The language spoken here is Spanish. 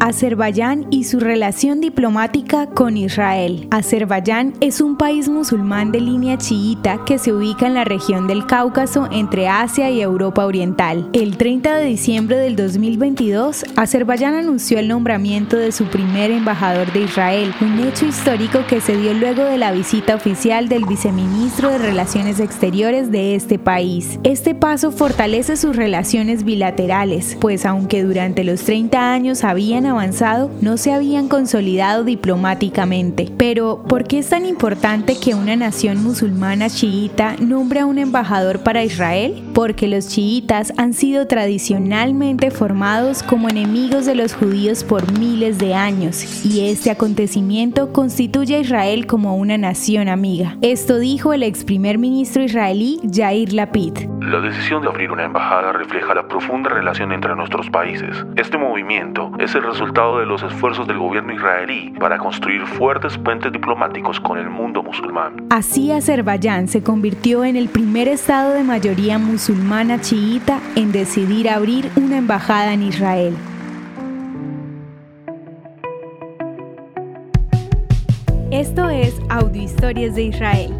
Azerbaiyán y su relación diplomática con Israel. Azerbaiyán es un país musulmán de línea chiita que se ubica en la región del Cáucaso entre Asia y Europa Oriental. El 30 de diciembre del 2022, Azerbaiyán anunció el nombramiento de su primer embajador de Israel, un hecho histórico que se dio luego de la visita oficial del viceministro de Relaciones Exteriores de este país. Este paso fortalece sus relaciones bilaterales, pues aunque durante los 30 años habían avanzado, no se habían consolidado diplomáticamente. Pero, ¿por qué es tan importante que una nación musulmana chiita nombre a un embajador para Israel? Porque los chiitas han sido tradicionalmente formados como enemigos de los judíos por miles de años, y este acontecimiento constituye a Israel como una nación amiga. Esto dijo el ex primer ministro israelí Yair Lapid. La decisión de abrir una embajada refleja la profunda relación entre nuestros países. Este movimiento es el resultado de los esfuerzos del gobierno israelí para construir fuertes puentes diplomáticos con el mundo musulmán. Así Azerbaiyán se convirtió en el primer estado de mayoría musulmana chiita en decidir abrir una embajada en Israel. Esto es Audio Historias de Israel.